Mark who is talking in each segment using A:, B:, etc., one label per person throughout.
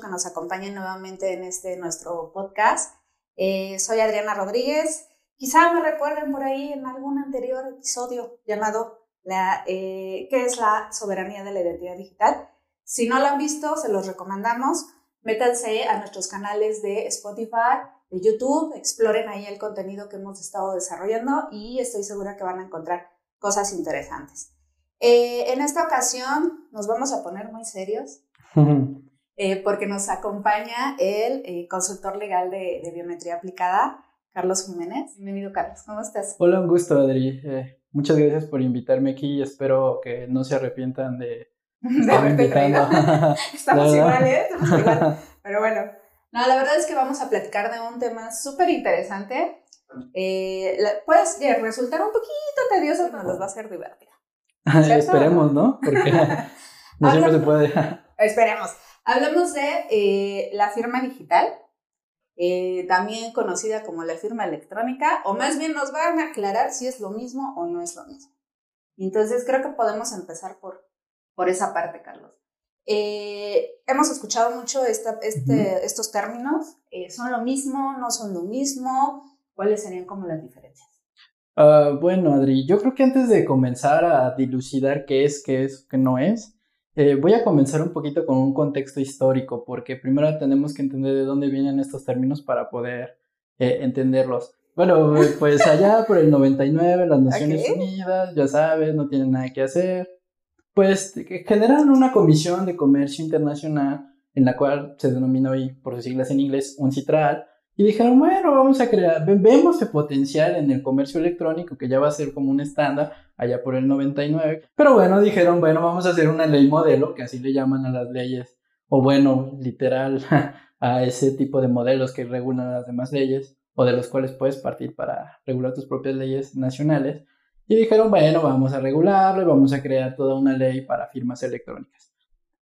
A: que nos acompañen nuevamente en este nuestro podcast. Eh, soy Adriana Rodríguez. Quizá me recuerden por ahí en algún anterior episodio llamado la, eh, ¿Qué es la soberanía de la identidad digital? Si no lo han visto, se los recomendamos. Métanse a nuestros canales de Spotify, de YouTube, exploren ahí el contenido que hemos estado desarrollando y estoy segura que van a encontrar cosas interesantes. Eh, en esta ocasión nos vamos a poner muy serios eh, porque nos acompaña el eh, consultor legal de, biometría aplicada, Carlos Jiménez. Bienvenido, Carlos. ¿Cómo estás?
B: Hola, un gusto, Adri. muchas gracias por invitarme aquí y espero que no se arrepientan de
A: de haberte traído. Estamos igual, ¿eh? Estamos igual. Pero bueno, no, la verdad es que vamos a platicar de un tema súper interesante. Eh, puede resultar un poquito tedioso, pero nos va a ser divertido.
B: Esperemos, ¿no? Porque no siempre se puede.
A: Esperemos. Hablamos de eh, la firma digital, eh, también conocida como la firma electrónica, o más bien nos van a aclarar si es lo mismo o no es lo mismo. Entonces creo que podemos empezar por por esa parte, Carlos. Eh, hemos escuchado mucho esta, este, estos términos. Eh, ¿Son lo mismo? ¿No son lo mismo? ¿Cuáles serían como las diferencias?
B: Uh, bueno, Adri, yo creo que antes de comenzar a dilucidar qué es, qué es, qué no es, eh, voy a comenzar un poquito con un contexto histórico, porque primero tenemos que entender de dónde vienen estos términos para poder entenderlos. Bueno, pues allá por el 99, las Naciones Unidas, ya sabes, no tienen nada que hacer pues generaron una comisión de comercio internacional en la cual se denomina hoy, por sus siglas en inglés, un CITRAL, y dijeron, bueno, vamos a crear, vemos el potencial en el comercio electrónico, que ya va a ser como un estándar allá por el 99, pero bueno, dijeron, bueno, vamos a hacer una ley modelo, que así le llaman a las leyes, o bueno, literal, a ese tipo de modelos que regulan las demás leyes, o de los cuales puedes partir para regular tus propias leyes nacionales, y dijeron, bueno, vamos a regularlo y vamos a crear toda una ley para firmas electrónicas.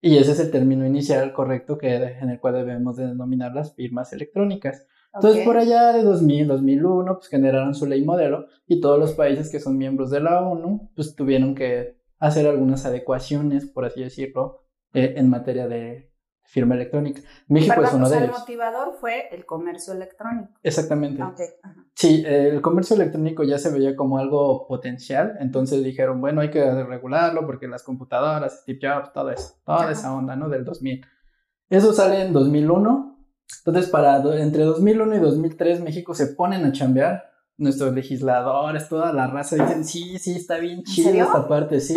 B: Y ese es el término inicial correcto que, en el cual debemos denominar las firmas electrónicas. Entonces, por allá de 2000, 2001, pues generaron su ley modelo y todos los países que son miembros de la ONU, pues tuvieron que hacer algunas adecuaciones, por así decirlo, eh, en materia de firma electrónica.
A: México es uno de ellos. El motivador fue el comercio electrónico.
B: Exactamente. Sí, el comercio electrónico ya se veía como algo potencial, entonces dijeron, bueno, hay que regularlo porque las computadoras, Steve Jobs, todo eso, toda esa onda, ¿no? Del 2000. Eso sale en 2001. Entonces, para entre 2001 y 2003, México se ponen a chambear. Nuestros legisladores, toda la raza dicen, sí, sí, está bien chido esta parte, sí,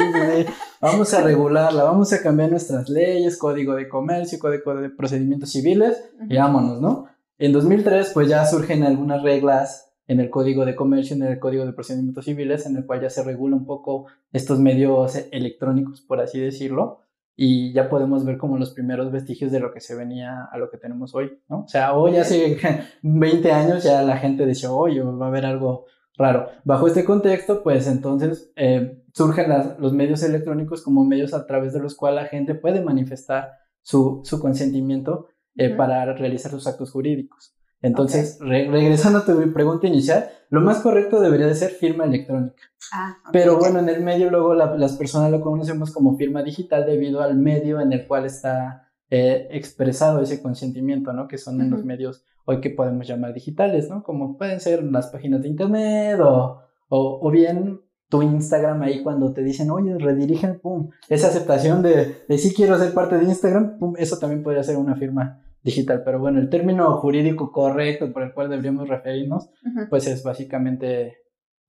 B: vamos a regularla, vamos a cambiar nuestras leyes, código de comercio, código de procedimientos civiles, y vámonos, ¿no? En 2003, pues ya surgen algunas reglas en el código de comercio, en el código de procedimientos civiles, en el cual ya se regula un poco estos medios electrónicos, por así decirlo, y ya podemos ver como los primeros vestigios de lo que se venía a lo que tenemos hoy, ¿no? O sea, hoy hace 20 años ya la gente decía, oye, va a haber algo raro. Bajo este contexto, pues entonces eh, surgen los medios electrónicos como medios a través de los cuales la gente puede manifestar su, su consentimiento eh, para realizar sus actos jurídicos. Entonces, regresando a tu pregunta inicial, lo más correcto debería de ser firma electrónica. Ah, Pero bueno, en el medio luego las personas lo conocemos como firma digital debido al medio en el cual está eh, expresado ese consentimiento, ¿no? Que son en los medios hoy que podemos llamar digitales, ¿no? Como pueden ser las páginas de internet o, o, bien tu Instagram ahí cuando te dicen, oye, redirigen, pum, esa aceptación de, de sí quiero ser parte de Instagram, pum, eso también podría ser una firma digital. Pero bueno, el término jurídico correcto por el cual deberíamos referirnos, pues es básicamente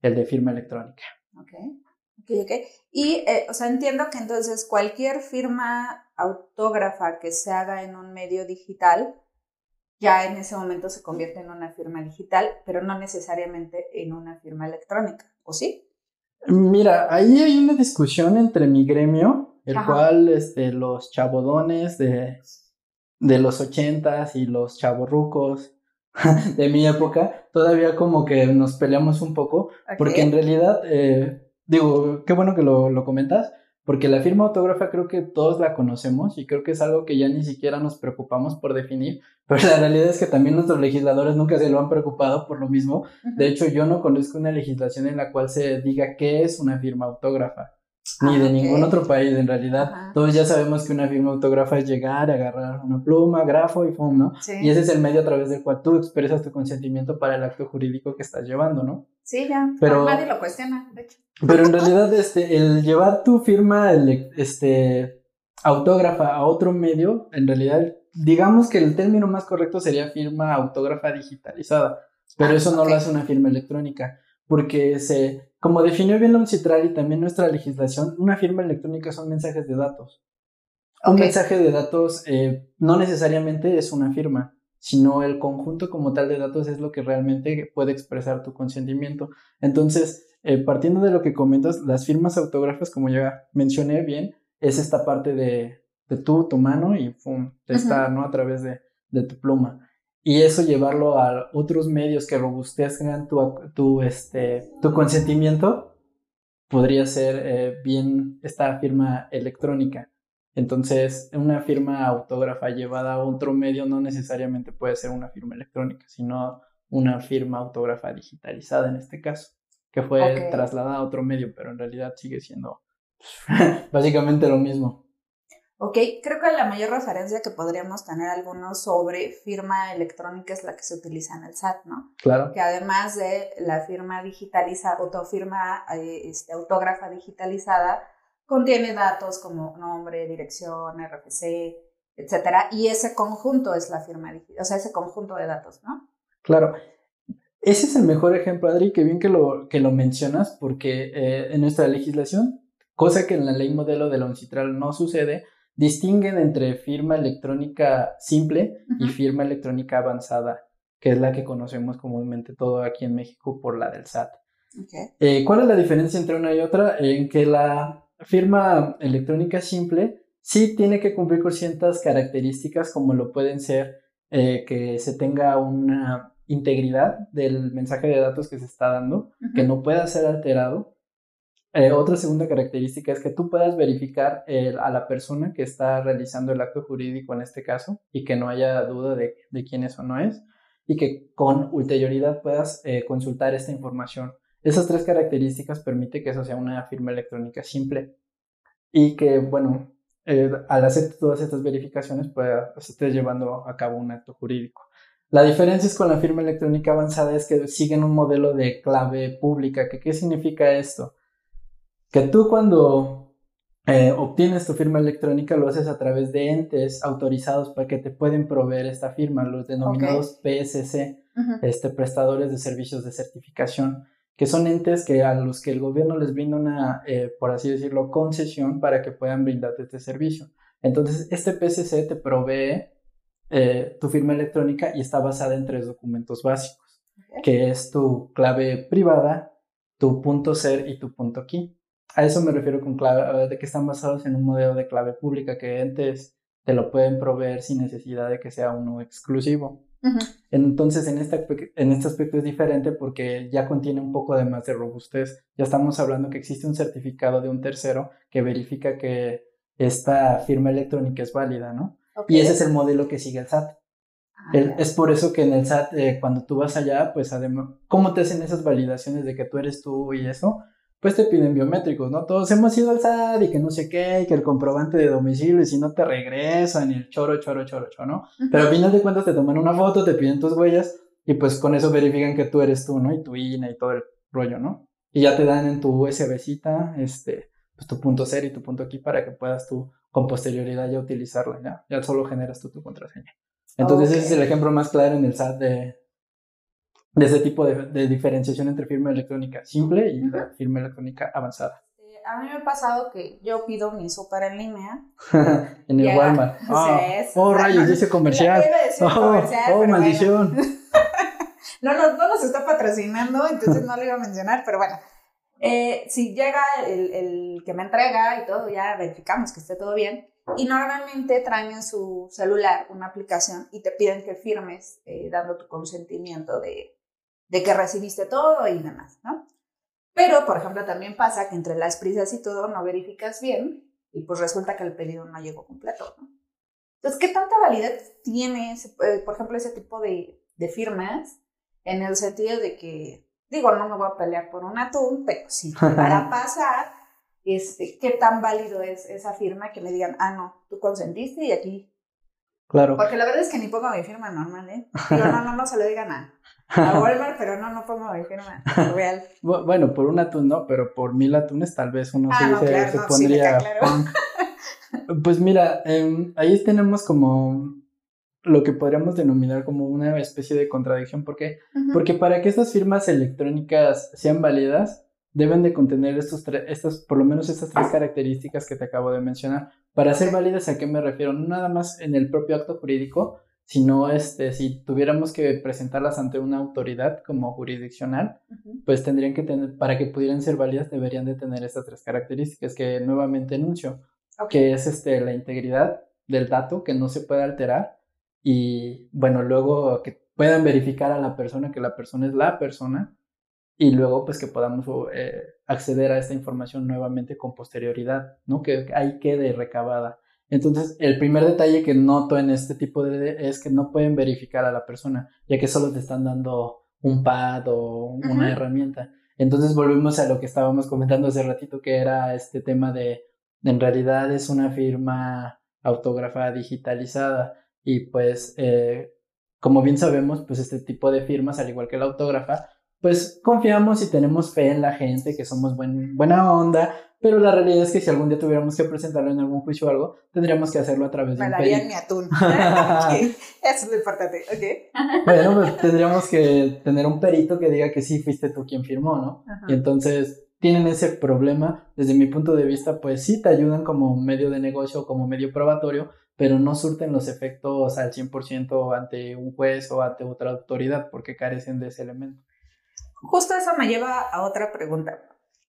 B: el de firma electrónica.
A: Ok, ok, ok. Y, eh, o sea, entiendo que entonces cualquier firma autógrafa que se haga en un medio digital, ya en ese momento se convierte en una firma digital, pero no necesariamente en una firma electrónica, ¿o sí?
B: Mira, ahí hay una discusión entre mi gremio, el cual este, los chabodones de de los ochentas y los chavorrucos de mi época, todavía como que nos peleamos un poco, porque en realidad, eh, digo, qué bueno que lo, lo comentas, porque la firma autógrafa creo que todos la conocemos y creo que es algo que ya ni siquiera nos preocupamos por definir, pero la realidad es que también nuestros legisladores nunca se lo han preocupado por lo mismo. De hecho, yo no conozco una legislación en la cual se diga qué es una firma autógrafa. Ni de ah, ningún otro país en realidad. Todos ya sabemos que una firma autógrafa es llegar, agarrar una pluma, grafo y pum, ¿no? Y ese es el medio a través del cual tú expresas tu consentimiento para el acto jurídico que estás llevando, ¿no?
A: Sí, ya. Pero nadie lo cuestiona, de hecho.
B: Pero en realidad, este, el llevar tu firma, este, autógrafa a otro medio, en realidad, digamos que el término más correcto sería firma autógrafa digitalizada. Pero ah, eso no lo hace una firma electrónica, porque se, como definió bien la UNCITRAL y también nuestra legislación, una firma electrónica son mensajes de datos. Un mensaje de datos eh, no necesariamente es una firma, sino el conjunto como tal de datos es lo que realmente puede expresar tu consentimiento. Entonces, eh, partiendo de lo que comentas, las firmas autógrafas, como ya mencioné bien, es esta parte de, de tu, tu mano y pum, está, ¿no? A través de, de, tu pluma. Y eso llevarlo a otros medios que robustezcan tu, tu, este, tu consentimiento, podría ser eh, bien esta firma electrónica. Entonces, una firma autógrafa llevada a otro medio no necesariamente puede ser una firma electrónica, sino una firma autógrafa digitalizada en este caso, que fue trasladada a otro medio, pero en realidad sigue siendo básicamente lo mismo.
A: Ok, creo que la mayor referencia que podríamos tener algunos sobre firma electrónica es la que se utiliza en el SAT, ¿no?
B: Claro.
A: Que además de la firma digitalizada, autofirma, eh, este, autógrafa digitalizada, contiene datos como nombre, dirección, RFC, etcétera, y ese conjunto es la firma digital, o sea, ese conjunto de datos, ¿no?
B: Claro. Ese es el mejor ejemplo, Adri, que bien que lo, que lo mencionas, porque eh, en nuestra legislación, cosa que en la ley modelo de la UNCITRAL no sucede, distinguen entre firma electrónica simple y firma electrónica avanzada, que es la que conocemos comúnmente todo aquí en México por la del SAT. Eh, ¿Cuál es la diferencia entre una y otra? En que la firma electrónica simple sí tiene que cumplir con ciertas características como lo pueden ser eh, que se tenga una integridad del mensaje de datos que se está dando, que no pueda ser alterado. Eh, otra segunda característica es que tú puedas verificar a la persona que está realizando el acto jurídico en este caso y que no haya duda de, quién es o no es y que con ulterioridad puedas eh, consultar esta información esas tres características permiten que eso sea una firma electrónica simple y que, bueno, eh, al hacer todas estas verificaciones, pues estés llevando a cabo un acto jurídico. La diferencia es con la firma electrónica avanzada es que siguen un modelo de clave pública. ¿Qué significa esto? Que tú cuando eh, obtienes tu firma electrónica lo haces a través de entes autorizados para que te pueden proveer esta firma, los denominados PSC, este, prestadores de servicios de certificación que son entes que a los que el gobierno les brinda una, eh, por así decirlo, concesión para que puedan brindarte este servicio. Entonces, este PCC te provee eh, tu firma electrónica y está basada en tres documentos básicos, que es tu clave privada, tu punto ser y tu punto key. A eso me refiero con clave, de que están basados en un modelo de clave pública, que entes te lo pueden proveer sin necesidad de que sea uno exclusivo. Entonces, en este, en este aspecto es diferente porque ya contiene un poco de más de robustez. Ya estamos hablando que existe un certificado de un tercero que verifica que esta firma electrónica es válida, ¿no? Y ese es el modelo que sigue el SAT. Ah, es por eso que en el SAT, eh, cuando tú vas allá, pues además, ¿cómo te hacen esas validaciones de que tú eres tú y eso? Pues te piden biométricos, ¿no? Todos hemos ido al SAT y que no sé qué, y que el comprobante de domicilio y si no te regresan y el choro, choro, choro, choro, ¿no? Pero al final de cuentas te toman una foto, te piden tus huellas y pues con eso verifican que tú eres tú, ¿no? Y tu INE y todo el rollo, ¿no? Y ya te dan en tu USBcita, este, pues tu punto ser y tu punto aquí para que puedas tú con posterioridad ya utilizarla, ¿ya? Ya solo generas tú tu contraseña. Entonces ese es el ejemplo más claro en el SAT de, de ese tipo de, diferenciación entre firma electrónica simple y firma electrónica avanzada.
A: A mí me ha pasado que yo pido mi súper en línea.
B: en el Walmart. Oh, oh rayos, dice comercial. Oh, oh maldición.
A: no, no, no, nos está patrocinando, entonces no lo iba a mencionar, pero bueno. Eh, si llega el, el, que me entrega y todo, ya verificamos que esté todo bien. Y normalmente traen en su celular una aplicación y te piden que firmes eh, dando tu consentimiento de, de que recibiste todo y demás, ¿no? Pero, por ejemplo, también pasa que entre las prisas y todo no verificas bien y pues resulta que el pedido no llegó completo, ¿no? Entonces, ¿qué tanta validez tiene, eh, por ejemplo, ese tipo de, de firmas en el sentido de que, digo, no me voy a pelear por un atún, pero si para pasar este, qué tan válido es esa firma que me digan, ah, no, tú consentiste y aquí.
B: Claro.
A: Porque la verdad es que ni pongo mi firma normal, ¿eh? Digo, no, no, no se lo digan a, a Walmart, pero no, no pongo mi firma real.
B: Bueno, por un atún no, pero por mil atunes tal vez uno
A: Ah, no,
B: se,
A: claro,
B: se
A: no, sí,
B: pondría
A: claro.
B: Pues mira, em, ahí tenemos como lo que podríamos denominar como una especie de contradicción. ¿Por qué? Porque para que estas firmas electrónicas sean válidas, deben de contener estos estas, por lo menos estas tres características que te acabo de mencionar. Para ser válidas, ¿a qué me refiero? No nada más en el propio acto jurídico, sino este, si tuviéramos que presentarlas ante una autoridad como jurisdiccional, pues tendrían que tener, para que pudieran ser válidas, deberían de tener estas tres características que nuevamente enuncio, que es este, la integridad del dato, que no se puede alterar, y bueno, luego que puedan verificar a la persona que la persona es la persona, y luego pues que podamos eh, acceder a esta información nuevamente con posterioridad, ¿no? Que ahí quede recabada. Entonces, el primer detalle que noto en este tipo de es que no pueden verificar a la persona, ya que solo te están dando un pad o una herramienta. Entonces volvemos a lo que estábamos comentando hace ratito, que era este tema de, en realidad es una firma autógrafa digitalizada y pues, eh, como bien sabemos, pues este tipo de firmas, al igual que la autógrafa, pues confiamos y tenemos fe en la gente, que somos buen, buena onda, pero la realidad es que si algún día tuviéramos que presentarlo en algún juicio o algo, tendríamos que hacerlo a través de
A: Me
B: un perito.
A: mi atún. Eso es lo importante, ¿ok?
B: Bueno, pues tendríamos que tener un perito que diga que sí fuiste tú quien firmó, ¿no?
A: Ajá.
B: Y entonces tienen ese problema, desde mi punto de vista, pues sí te ayudan como medio de negocio, como medio probatorio, pero no surten los efectos al 100% ante un juez o ante otra autoridad porque carecen de ese elemento.
A: Justo eso me lleva a otra pregunta.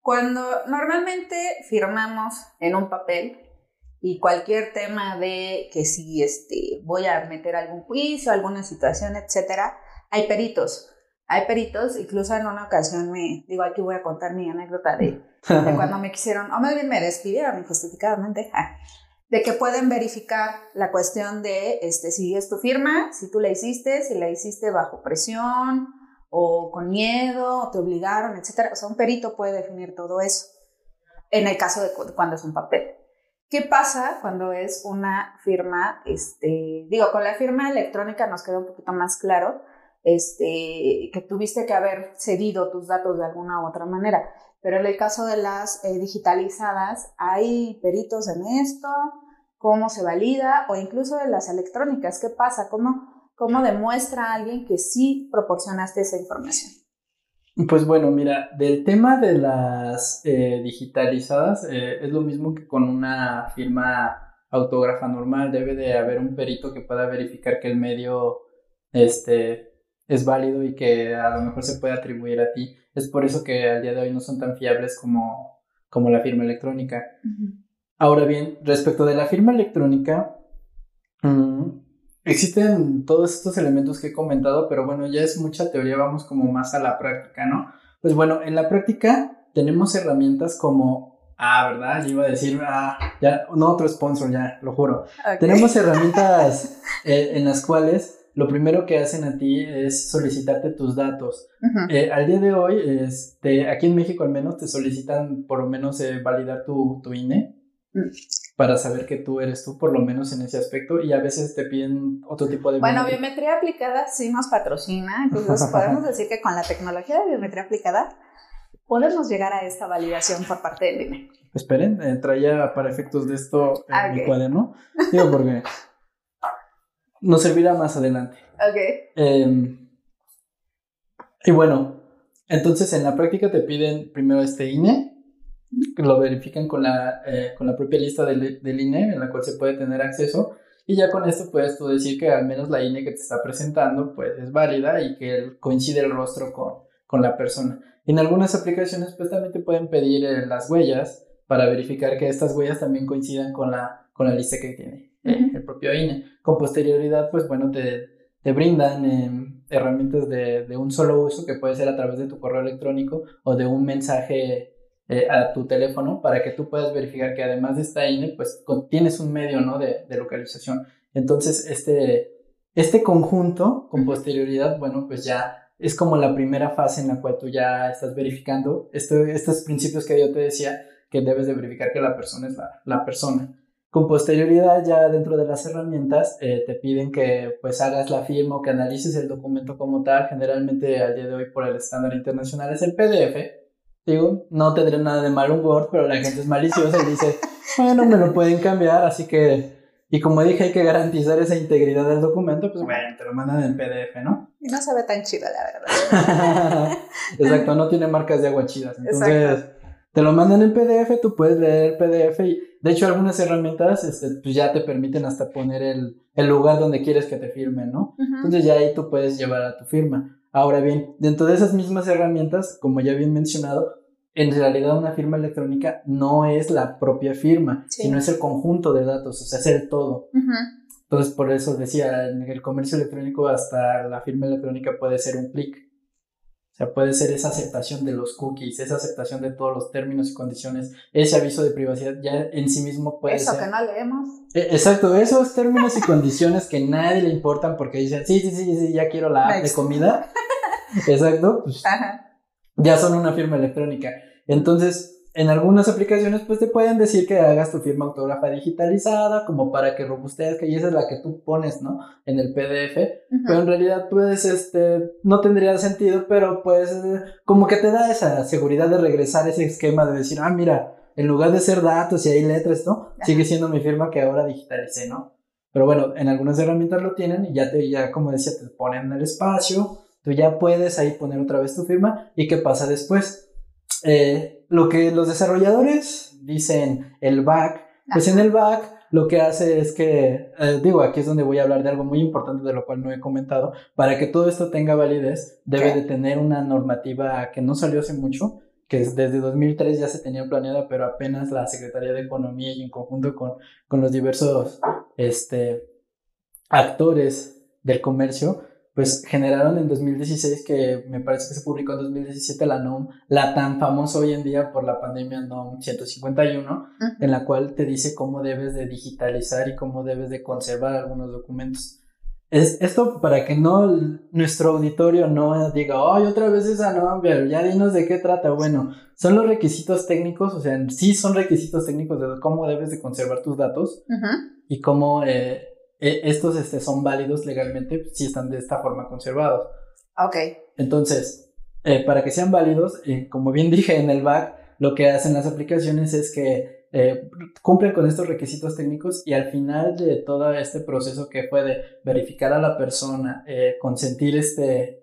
A: Cuando normalmente firmamos en un papel y cualquier tema de que si este, voy a meter algún juicio, alguna situación, etcétera, hay peritos. Hay peritos, incluso en una ocasión me, digo, aquí voy a contar mi anécdota de, de cuando me quisieron, o más bien me despidieron injustificadamente, de que pueden verificar la cuestión de este, si es tu firma, si tú la hiciste, si la hiciste bajo presión o con miedo, te obligaron, etcétera. O sea, un perito puede definir todo eso en el caso de cu- cuando es un papel. ¿Qué pasa cuando es una firma, este, digo, con la firma electrónica nos queda un poquito más claro, este, que tuviste que haber cedido tus datos de alguna u otra manera. Pero en el caso de las eh, digitalizadas, hay peritos en esto, cómo se valida, o incluso de las electrónicas, ¿qué pasa? ¿Cómo, cómo demuestra a alguien que sí proporcionaste esa información?
B: Pues bueno, mira, del tema de las eh, digitalizadas eh, es lo mismo que con una firma autógrafa normal. Debe de haber un perito que pueda verificar que el medio este, es válido y que a lo mejor se puede atribuir a ti. Es por eso que al día de hoy no son tan fiables como, como la firma electrónica. Ahora bien, respecto de la firma electrónica, mm, existen todos estos elementos que he comentado, pero bueno, ya es mucha teoría, vamos como más a la práctica, ¿no? Pues bueno, en la práctica tenemos herramientas como, ah, ¿verdad? Yo iba a decir, ah, ya, no otro sponsor, ya, lo juro. Tenemos herramientas eh, en las cuales lo primero que hacen a ti es solicitarte tus datos. Eh, al día de hoy, este, aquí en México al menos te solicitan por lo menos eh, validar tu, tu INE
A: Mm.
B: Para saber que tú eres tú, por lo menos en ese aspecto, y a veces te piden otro tipo de...
A: Bueno,
B: biometría.
A: biometría aplicada sí nos patrocina, entonces podemos decir que con la tecnología de biometría aplicada podemos llegar a esta validación por parte del INE.
B: Esperen, eh, traía para efectos de esto en
A: Ah,
B: mi cuaderno, digo porque nos servirá más adelante.
A: Ok.
B: Eh, y bueno, entonces en la práctica te piden primero este INE, lo verifican con la, eh, con la propia lista del, del INE en la cual se puede tener acceso y ya con esto puedes tú decir que al menos la INE que te está presentando pues es válida y que coincide el rostro con, con la persona. En algunas aplicaciones pues también te pueden pedir eh, las huellas para verificar que estas huellas también coincidan con la, con la lista que tiene eh, el propio INE. Con posterioridad pues bueno te, te brindan eh, herramientas de, de un solo uso que puede ser a través de tu correo electrónico o de un mensaje eh, a tu teléfono para que tú puedas verificar que además de esta INE, pues con- tienes un medio ¿no? de, de localización. Entonces, este, este conjunto con posterioridad, bueno, pues ya es como la primera fase en la cual tú ya estás verificando esto- estos principios que yo te decía, que debes de verificar que la persona es la, la persona. Con posterioridad, ya dentro de las herramientas, eh, te piden que pues hagas la firma o que analices el documento como tal. Generalmente al día de hoy por el estándar internacional es el PDF. Digo, no tendría nada de mal un Word, pero la gente es maliciosa y dice, bueno, me lo pueden cambiar, así que... Y como dije, hay que garantizar esa integridad del documento, pues bueno, te lo mandan en PDF, ¿no?
A: Y no se ve tan chido, la verdad.
B: Exacto, no tiene marcas de agua chidas. Entonces, te lo mandan en PDF, tú puedes leer el PDF y de hecho algunas herramientas este, pues ya te permiten hasta poner el, el lugar donde quieres que te firmen, ¿no? Entonces ya ahí tú puedes llevar a tu firma. Ahora bien, dentro de esas mismas herramientas, como ya bien mencionado, en realidad una firma electrónica no es la propia firma, sino es el conjunto de datos, o sea, es el todo. Entonces, por eso decía, en el comercio electrónico hasta la firma electrónica puede ser un clic. O sea, puede ser esa aceptación de los cookies, esa aceptación de todos los términos y condiciones, ese aviso de privacidad ya en sí mismo puede
A: Eso
B: ser.
A: que no leemos.
B: E, exacto, esos términos y condiciones que nadie le importan porque dicen, sí, sí, sí, sí, ya quiero la app de comida. Exacto, pues, ya son una firma electrónica. Entonces, en algunas aplicaciones, pues te pueden decir que hagas tu firma autógrafa digitalizada, como para que robustezca, y esa es la que tú pones, ¿no? En el PDF. Pero en realidad, pues, este, no tendría sentido, pero pues, como que te da esa seguridad de regresar ese esquema de decir, ah, mira, en lugar de ser datos y hay letras, ¿no? Sigue siendo mi firma que ahora digitalicé, ¿no? Pero bueno, en algunas herramientas lo tienen y ya te, ya como decía, te ponen el espacio, tú ya puedes ahí poner otra vez tu firma y qué pasa después. Eh, lo que los desarrolladores dicen el back, pues en el back lo que hace es que, eh, digo, aquí es donde voy a hablar de algo muy importante de lo cual no he comentado, para que todo esto tenga validez, debe de tener una normativa que no salió hace mucho, que desde 2003 ya se tenía planeada, pero apenas la Secretaría de Economía y en conjunto con, con los diversos este, actores del comercio, pues generaron en 2016, que me parece que se publicó en 2017 la NOM, la tan famosa hoy en día por la pandemia NOM 151, en la cual te dice cómo debes de digitalizar y cómo debes de conservar algunos documentos. Es, esto para que no nuestro auditorio no diga, ay, otra vez esa NOM, pero ya dinos de qué trata. Bueno, son los requisitos técnicos, o sea, sí son requisitos técnicos de cómo debes de conservar tus datos y cómo... Eh, estos este, son válidos legalmente si están de esta forma conservados.
A: Ok.
B: Entonces, eh, para que sean válidos, eh, como bien dije en el back, lo que hacen las aplicaciones es que eh, cumplen con estos requisitos técnicos y al final de todo este proceso que fue de verificar a la persona, consentir este,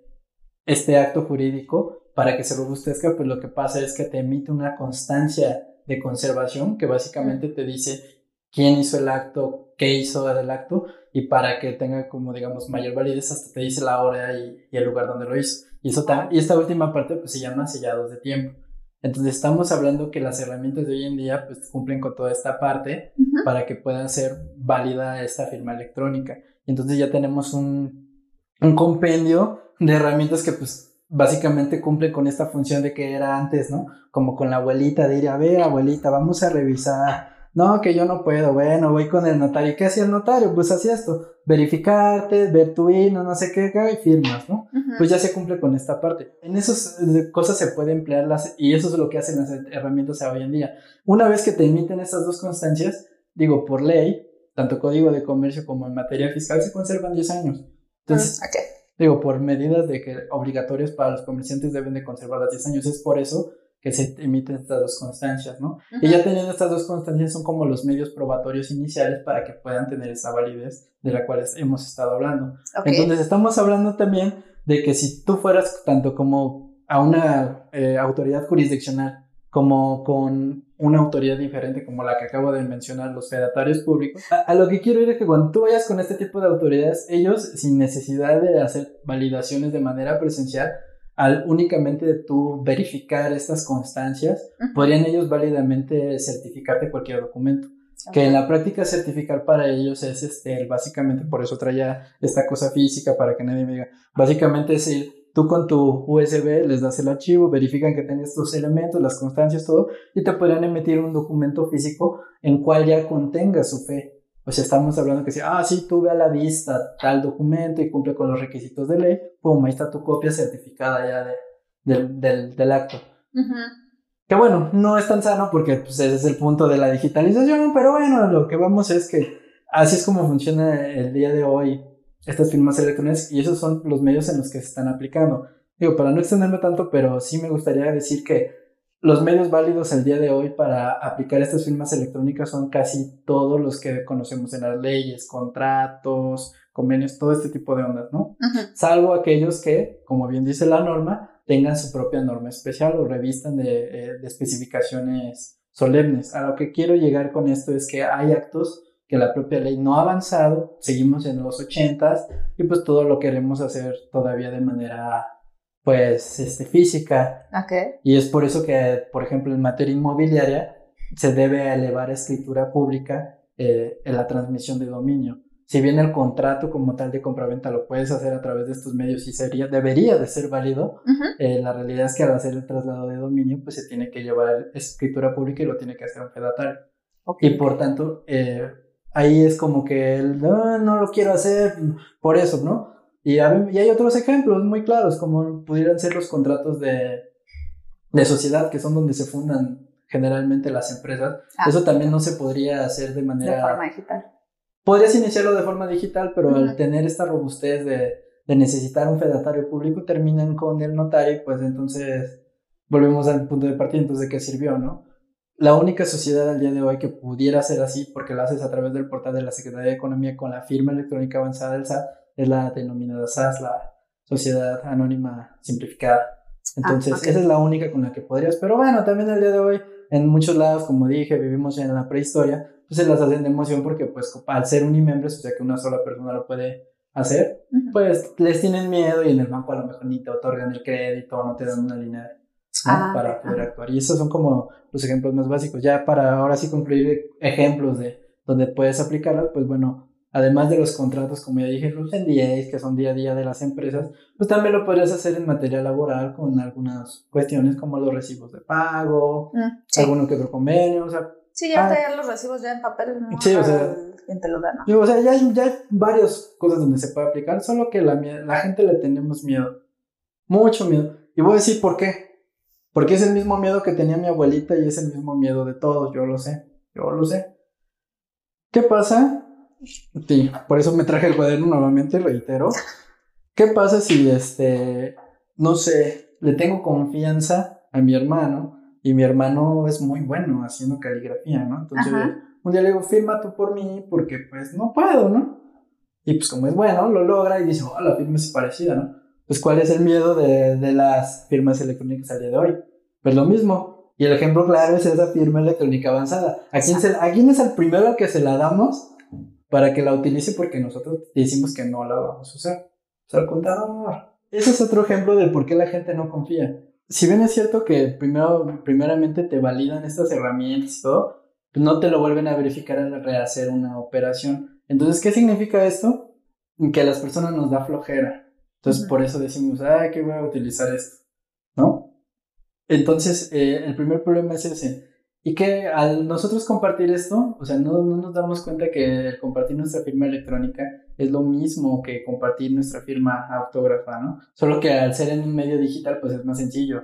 B: este acto jurídico para que se robustezca, pues lo que pasa es que te emite una constancia de conservación que básicamente te dice quién hizo el acto, qué hizo el acto y para que tenga como digamos mayor validez hasta te dice la hora y, el lugar donde lo hizo. Y, eso y esta última parte pues se llama sellados de tiempo. Entonces estamos hablando que las herramientas de hoy en día pues cumplen con toda esta parte para que puedan ser válida esta firma electrónica. Y entonces ya tenemos un, un compendio de herramientas que pues básicamente cumplen con esta función de que era antes, ¿no? Como con la abuelita de ir a ver, abuelita, vamos a revisar no, que yo no puedo, bueno, voy con el notario. ¿Qué hacía el notario? Pues hacía esto, verificarte, ver tu himno, no sé qué, y firmas, ¿no? Pues ya se cumple con esta parte. En esas eh, cosas se puede emplear las, y eso es lo que hacen las herramientas hoy en día. Una vez que te emiten estas dos constancias, digo, por ley, tanto código de comercio como en materia fiscal se conservan 10 años. Entonces,
A: mm,
B: digo, por medidas de que obligatorias para los comerciantes deben de conservar las 10 años. Es por eso que se emiten estas dos constancias, ¿no? Y ya teniendo estas dos constancias son como los medios probatorios iniciales para que puedan tener esa validez de la cual hemos estado hablando. Entonces estamos hablando también de que si tú fueras tanto como a una eh, autoridad jurisdiccional como con una autoridad diferente como la que acabo de mencionar, los fedatarios públicos. A, a, lo que quiero ir es que cuando tú vayas con este tipo de autoridades, ellos, sin necesidad de hacer validaciones de manera presencial, al únicamente tú verificar estas constancias, podrían ellos válidamente certificarte cualquier documento. Que en la práctica certificar para ellos es este, básicamente, por eso traía esta cosa física para que nadie me diga, básicamente es ir, tú con tu USB les das el archivo, verifican que tengas estos elementos, las constancias, todo, y te podrían emitir un documento físico en cual ya contenga su fe. Sea, estamos hablando que si, ah, sí, tuve a la vista tal documento y cumple con los requisitos de ley, pum, ahí está tu copia certificada ya de, del, del, acto. Que bueno, no es tan sano porque pues, ese es el punto de la digitalización, pero bueno, lo que vamos es que así es como funciona el día de hoy estas firmas electrónicas y esos son los medios en los que se están aplicando. Digo, para no extenderme tanto, pero sí me gustaría decir que los medios válidos al día de hoy para aplicar estas firmas electrónicas son casi todos los que conocemos en las leyes, contratos, convenios, todo este tipo de ondas, ¿no? Salvo aquellos que, como bien dice la norma, tengan su propia norma especial o revistan de, eh, de especificaciones solemnes. A lo que quiero llegar con esto es que hay actos que la propia ley no ha avanzado, seguimos en los ochentas y pues todo lo queremos hacer todavía de manera pues este, física.
A: Okay.
B: Y es por eso que, por ejemplo, en materia inmobiliaria se debe elevar a escritura pública eh, en la transmisión de dominio. Si bien el contrato como tal de compraventa lo puedes hacer a través de estos medios y sería, debería de ser válido, eh, la realidad es que al hacer el traslado de dominio, pues se tiene que llevar a escritura pública y lo tiene que hacer un fedatario. Y por tanto, eh, ahí es como que el, no, no lo quiero hacer por eso, ¿no? Y, hay otros ejemplos muy claros, como pudieran ser los contratos de, de sociedad, que son donde se fundan generalmente las empresas. Ah. Eso también no se podría hacer de manera...
A: De forma digital.
B: Podrías iniciarlo de forma digital, pero al tener esta robustez de, de, necesitar un fedatario público, terminan con el notario, pues entonces volvemos al punto de partida, entonces de qué sirvió, ¿no? La única sociedad al día de hoy que pudiera ser así, porque lo haces a través del portal de la Secretaría de Economía con la firma electrónica avanzada del SAT, es la denominada SAS, la Sociedad Anónima Simplificada. Entonces, ah, esa es la única con la que podrías. Pero bueno, también el día de hoy, en muchos lados, como dije, vivimos en la prehistoria, pues se las hacen de emoción porque, pues, al ser unimiembros, o sea que una sola persona lo puede hacer, pues les tienen miedo y en el banco a lo mejor ni te otorgan el crédito, no te dan una línea ah, para poder actuar. Y esos son como los ejemplos más básicos. Ya para ahora sí concluir ejemplos de donde puedes aplicarlas, pues bueno, además de los contratos, como ya dije, los NDAs, que son día a día de las empresas, pues también lo podrías hacer en materia laboral con algunas cuestiones como los recibos de pago, mm, alguno que otro convenio, o sea...
A: Sí, ya ah, los recibos ya en papel, ¿no? Sí,
B: o sea...
A: te lo da, ¿no?
B: O sea, ya hay, ya varias cosas donde se puede aplicar, solo que la, la gente le tenemos miedo, mucho miedo. Y voy a decir por qué. Porque es el mismo miedo que tenía mi abuelita y es el mismo miedo de todos, yo lo sé, yo lo sé. ¿Qué pasa Sí, por eso me traje el cuaderno nuevamente, reitero. ¿Qué pasa si, este, no sé, le tengo confianza a mi hermano y mi hermano es muy bueno haciendo caligrafía, ¿no? Entonces, un día le digo, firma tú por mí porque pues no puedo, ¿no? Y pues como es bueno, lo logra y dice, oh, la firma es parecida, ¿no? Pues ¿cuál es el miedo de, de las firmas electrónicas al día de hoy? Pues lo mismo. Y el ejemplo claro es esa firma electrónica avanzada. ¿A quién, se, ¿A quién es el primero al que se la damos? Para que la utilice porque nosotros decimos que no la vamos a usar. O sea, el contador. Ese es otro ejemplo de por qué la gente no confía. Si bien es cierto que primero, primeramente te validan estas herramientas y todo, pues no te lo vuelven a verificar al rehacer una operación. Entonces, ¿qué significa esto? Que a las personas nos da flojera. Entonces, por eso decimos, ay, que voy a utilizar esto, ¿no? Entonces, eh, el primer problema es ese y que al nosotros compartir esto, o sea, no, no, nos damos cuenta que compartir nuestra firma electrónica es lo mismo que compartir nuestra firma autógrafa, ¿no? Solo que al ser en un medio digital, pues es más sencillo.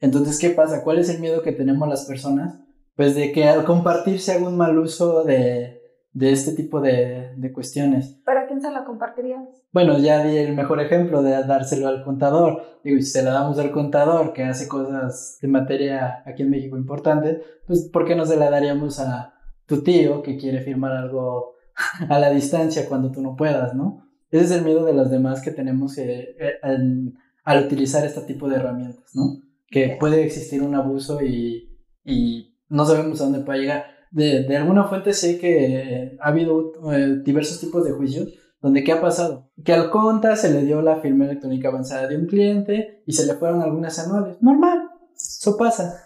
B: Entonces, ¿qué pasa? ¿Cuál es el miedo que tenemos las personas? Pues de que al compartir se haga un mal uso de, de este tipo de, de cuestiones.
A: ¿Para quién se la compartirías?
B: Bueno, ya di el mejor ejemplo de dárselo al contador. Digo, si se la damos al contador que hace cosas de materia aquí en México importantes, pues ¿por qué no se la daríamos a tu tío que quiere firmar algo a la distancia cuando tú no puedas, ¿no? Ese es el miedo de los demás que tenemos eh, al utilizar este tipo de herramientas, ¿no? Que puede existir un abuso y, y no sabemos a dónde puede llegar de, de alguna fuente sé que ha habido eh, diversos tipos de juicios donde ¿qué ha pasado? Que al conta se le dio la firma electrónica avanzada de un cliente y se le fueron algunas anuales. Normal, eso pasa.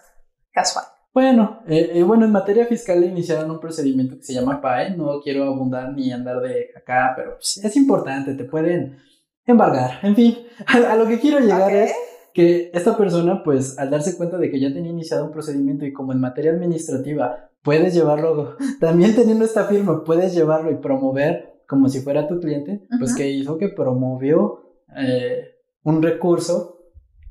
A: Casual.
B: Bueno, eh, eh, bueno, en materia fiscal iniciaron un procedimiento que se llama PAE, no quiero abundar ni andar de acá, pero pues, es importante, te pueden embargar. En fin, a, lo que quiero llegar es que esta persona, pues, al darse cuenta de que ya tenía iniciado un procedimiento y como en materia administrativa puedes llevarlo, también teniendo esta firma, puedes llevarlo y promover como si fuera tu cliente, pues que hizo que promovió eh, un recurso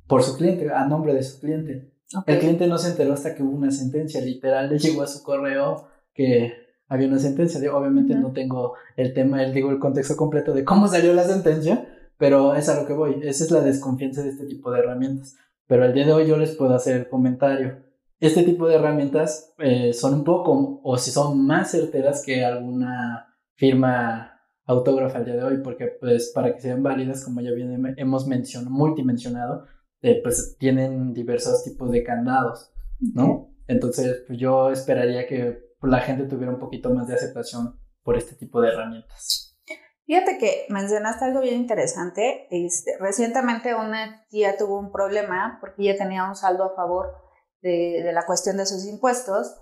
B: por su cliente, a nombre de su cliente. El cliente no se enteró hasta que hubo una sentencia, literal, le llegó a su correo que había una sentencia. obviamente no tengo el tema, el, digo, el contexto completo de cómo salió la sentencia, pero es a lo que voy. Esa es la desconfianza de este tipo de herramientas. Pero al día de hoy yo les puedo hacer el comentario. Este tipo de herramientas eh, son un poco, o si son más certeras que alguna firma autógrafa al día de hoy, porque pues para que sean válidas, como ya bien hemos mencionado, multimensionado, eh, pues tienen diversos tipos de candados, ¿no? Entonces, pues, yo esperaría que la gente tuviera un poquito más de aceptación por este tipo de herramientas.
A: Fíjate que mencionaste algo bien interesante. Este, recientemente una tía tuvo un problema porque ella tenía un saldo a favor de, de la cuestión de sus impuestos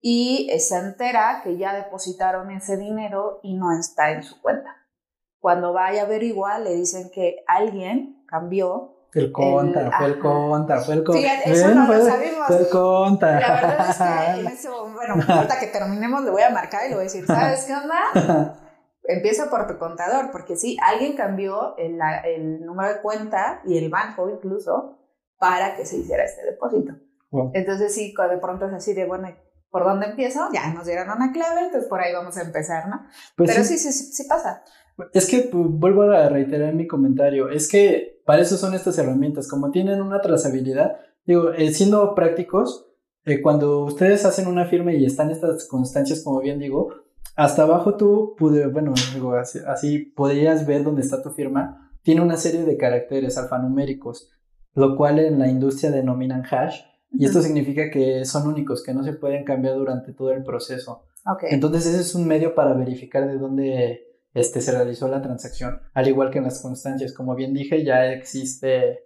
A: y se entera que ya depositaron ese dinero y no está en su cuenta. Cuando vaya a averiguar, le dicen que alguien cambió.
B: El conta, fue el conta, fue el conta.
A: Sí, eso no lo sabemos.
B: Fue el conta.
A: La verdad es que en ese bueno, hasta que terminemos le voy a marcar y le voy a decir, ¿sabes qué onda? Empieza por tu contador, porque sí, alguien cambió el, el número de cuenta y el banco incluso para que se hiciera este depósito. Entonces sí, de pronto es así de, bueno, ¿por dónde empiezo? Ya nos dieron una clave, entonces por ahí vamos a empezar, ¿no? Pues Pero sí, sí, sí, pasa.
B: Es que pues, vuelvo a reiterar mi comentario, es que para eso son estas herramientas, como tienen una trazabilidad, digo, eh, siendo prácticos, eh, cuando ustedes hacen una firma y están estas constancias, como bien digo, hasta abajo tú, pude, bueno, digo, así, así podrías ver dónde está tu firma, tiene una serie de caracteres alfanuméricos, lo cual en la industria denominan hash, y esto significa que son únicos, que no se pueden cambiar durante todo el proceso. Entonces ese es un medio para verificar de dónde este, se realizó la transacción. Al igual que en las constancias, como bien dije, ya existe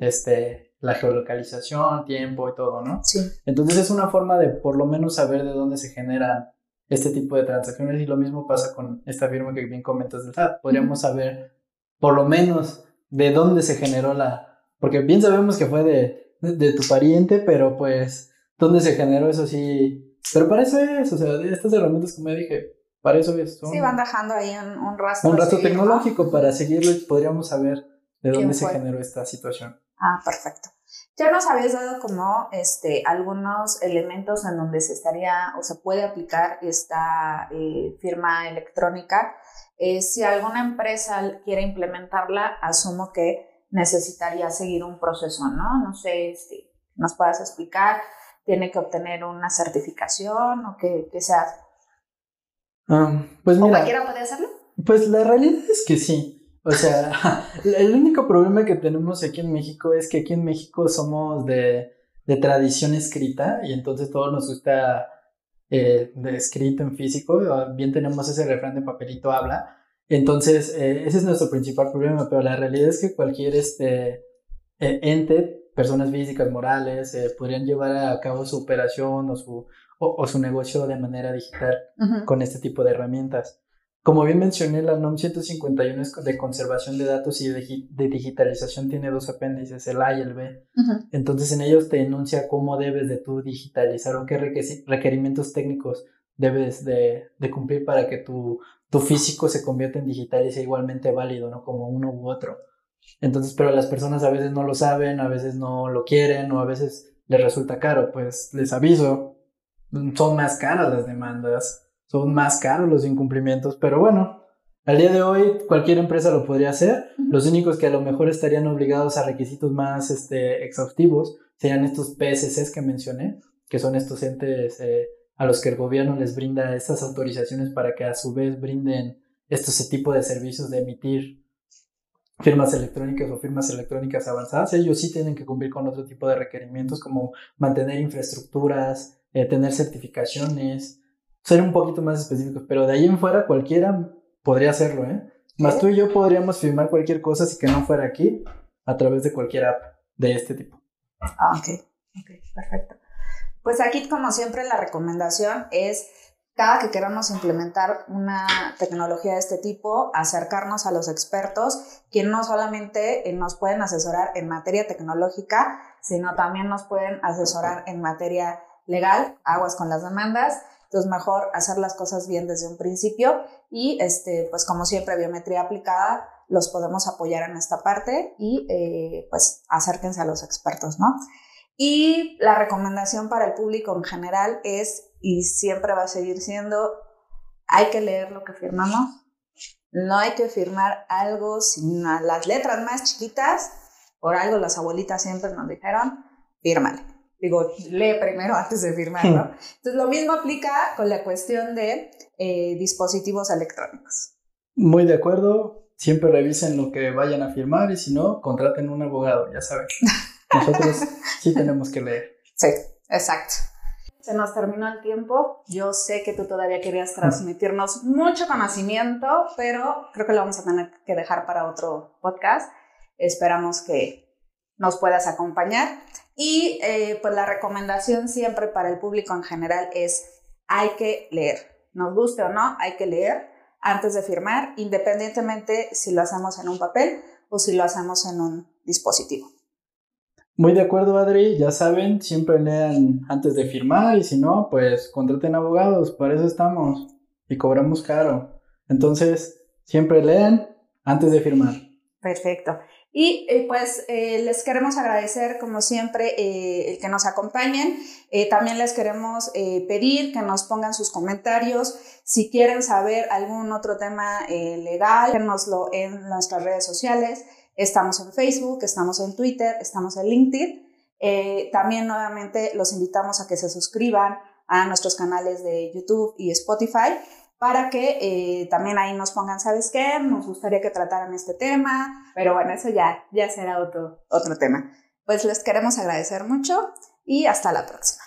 B: este, la geolocalización, tiempo y todo, ¿no?
A: Sí.
B: Entonces es una forma de por lo menos saber de dónde se generan este tipo de transacciones y lo mismo pasa con esta firma que bien comentas del SAT. Podríamos saber por lo menos de dónde se generó la... Porque bien sabemos que fue de de tu pariente, pero pues, ¿dónde se generó eso sí? Pero para eso es, o sea, estas herramientas, como dije, para eso es.
A: sí, van dejando ahí un, un rastro.
B: Un rastro tecnológico para seguirlo y podríamos saber de dónde se generó esta situación.
A: Ah, perfecto. Ya nos habías dado como este, algunos elementos en donde se estaría o se puede aplicar esta eh, firma electrónica. Eh, si alguna empresa quiere implementarla, asumo que necesitaría seguir un proceso, ¿no? No sé, este, nos puedas explicar, tiene que obtener una certificación o qué, qué se hace.
B: pues
A: mira, ¿O cualquiera puede hacerlo?
B: Pues la realidad es que sí. O sea, el único problema que tenemos aquí en México es que aquí en México somos de, de tradición escrita y entonces todo nos gusta eh, de escrito en físico. Bien tenemos ese refrán de papelito habla, entonces, eh, ese es nuestro principal problema, pero la realidad es que cualquier este, eh, ente, personas físicas, morales, eh, podrían llevar a cabo su operación o su, o, su negocio de manera digital con este tipo de herramientas. Como bien mencioné, la NOM 151 de conservación de datos y de, digitalización tiene dos apéndices, el A y el B. Entonces, en ellos te enuncia cómo debes de tú digitalizar o qué requerimientos técnicos debes de, de cumplir para que tu tu físico se convierte en digital y sea igualmente válido, ¿no? Como uno u otro. Entonces, pero las personas a veces no lo saben, a veces no lo quieren o a veces les resulta caro. Pues les aviso, son más caras las demandas, son más caros los incumplimientos, pero bueno, al día de hoy cualquier empresa lo podría hacer. Los únicos que a lo mejor estarían obligados a requisitos más este, exhaustivos serían estos PSCs que mencioné, que son estos entes eh, a los que el gobierno les brinda estas autorizaciones para que a su vez brinden estos tipo de servicios de emitir firmas electrónicas o firmas electrónicas avanzadas, ellos sí tienen que cumplir con otro tipo de requerimientos como mantener infraestructuras, eh, tener certificaciones, ser un poquito más específicos, pero de ahí en fuera cualquiera podría hacerlo, ¿eh? Más tú y yo podríamos firmar cualquier cosa si que no fuera aquí a través de cualquier app de este tipo.
A: Ah, ok, ok, perfecto. Pues aquí, como siempre, la recomendación es cada que queramos implementar una tecnología de este tipo, acercarnos a los expertos, quienes no solamente eh, nos pueden asesorar en materia tecnológica, sino también nos pueden asesorar en materia legal, aguas con las demandas. Entonces, mejor hacer las cosas bien desde un principio y, este, pues como siempre, biometría aplicada, los podemos apoyar en esta parte y, eh, pues, acérquense a los expertos, ¿no? Y la recomendación para el público en general es, y siempre va a seguir siendo, hay que leer lo que firmamos. No hay que firmar algo sin las letras más chiquitas. Por algo las abuelitas siempre nos dijeron, fírmale. Digo, lee primero antes de firmarlo. Entonces, lo mismo aplica con la cuestión de eh, dispositivos electrónicos.
B: Muy de acuerdo. Siempre revisen lo que vayan a firmar y si no, contraten un abogado, ya saben. Nosotros sí tenemos que leer.
A: Sí, exacto. Se nos terminó el tiempo. Yo sé que tú todavía querías transmitirnos mucho conocimiento, pero creo que lo vamos a tener que dejar para otro podcast. Esperamos que nos puedas acompañar. Y eh, pues la recomendación siempre para el público en general es hay que leer. Nos guste o no, hay que leer antes de firmar, independientemente si lo hacemos en un papel o si lo hacemos en un dispositivo.
B: Muy de acuerdo, Adri. Ya saben, siempre lean antes de firmar y si no, pues contraten abogados. Para eso estamos y cobramos caro. Entonces, siempre lean antes de firmar.
A: Perfecto. Y eh, pues eh, les queremos agradecer, como siempre, eh, el que nos acompañen. también les queremos pedir que nos pongan sus comentarios. Si quieren saber algún otro tema legal, déjenoslo en nuestras redes sociales. Estamos en Facebook, estamos en Twitter, estamos en LinkedIn. también nuevamente los invitamos a que se suscriban a nuestros canales de YouTube y Spotify para que eh, también ahí nos pongan, ¿sabes qué? Nos gustaría que trataran este tema, pero bueno, eso ya, ya será otro, otro tema. Pues les queremos agradecer mucho y hasta la próxima.